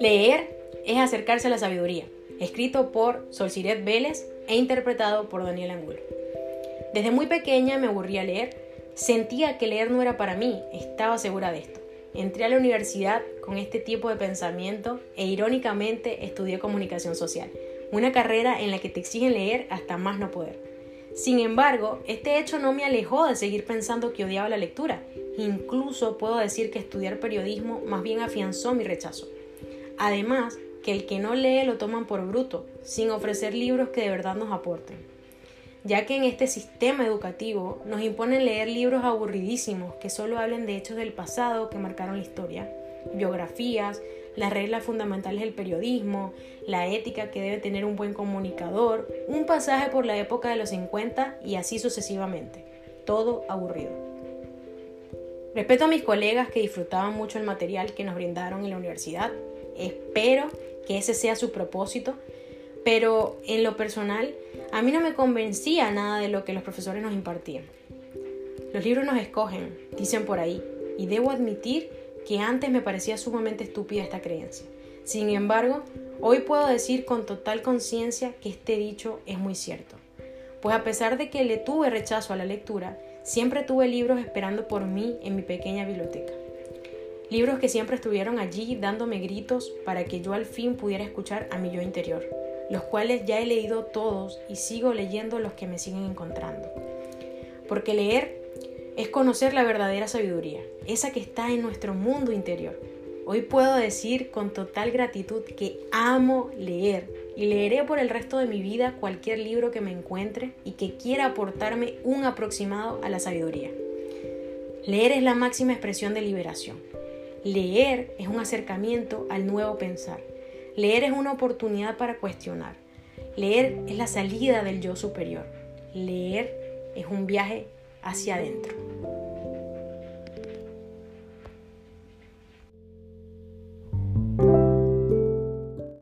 Leer es acercarse a la sabiduría, escrito por Solciret Vélez e interpretado por Daniel Angulo. Desde muy pequeña me aburría leer, sentía que leer no era para mí, estaba segura de esto. Entré a la universidad con este tipo de pensamiento e irónicamente estudié comunicación social, una carrera en la que te exigen leer hasta más no poder. Sin embargo, este hecho no me alejó de seguir pensando que odiaba la lectura. Incluso puedo decir que estudiar periodismo más bien afianzó mi rechazo. Además, que el que no lee lo toman por bruto, sin ofrecer libros que de verdad nos aporten. Ya que en este sistema educativo nos imponen leer libros aburridísimos que solo hablen de hechos del pasado que marcaron la historia, biografías, las reglas fundamentales del periodismo, la ética que debe tener un buen comunicador, un pasaje por la época de los 50 y así sucesivamente. Todo aburrido. Respeto a mis colegas que disfrutaban mucho el material que nos brindaron en la universidad Espero que ese sea su propósito, pero en lo personal a mí no me convencía nada de lo que los profesores nos impartían. Los libros nos escogen, dicen por ahí, y debo admitir que antes me parecía sumamente estúpida esta creencia. Sin embargo, hoy puedo decir con total conciencia que este dicho es muy cierto. Pues a pesar de que le tuve rechazo a la lectura, siempre tuve libros esperando por mí en mi pequeña biblioteca. Libros que siempre estuvieron allí dándome gritos para que yo al fin pudiera escuchar a mi yo interior, los cuales ya he leído todos y sigo leyendo los que me siguen encontrando. Porque leer es conocer la verdadera sabiduría, esa que está en nuestro mundo interior. Hoy puedo decir con total gratitud que amo leer y leeré por el resto de mi vida cualquier libro que me encuentre y que quiera aportarme un aproximado a la sabiduría. Leer es la máxima expresión de liberación. Leer es un acercamiento al nuevo pensar. Leer es una oportunidad para cuestionar. Leer es la salida del yo superior. Leer es un viaje hacia adentro.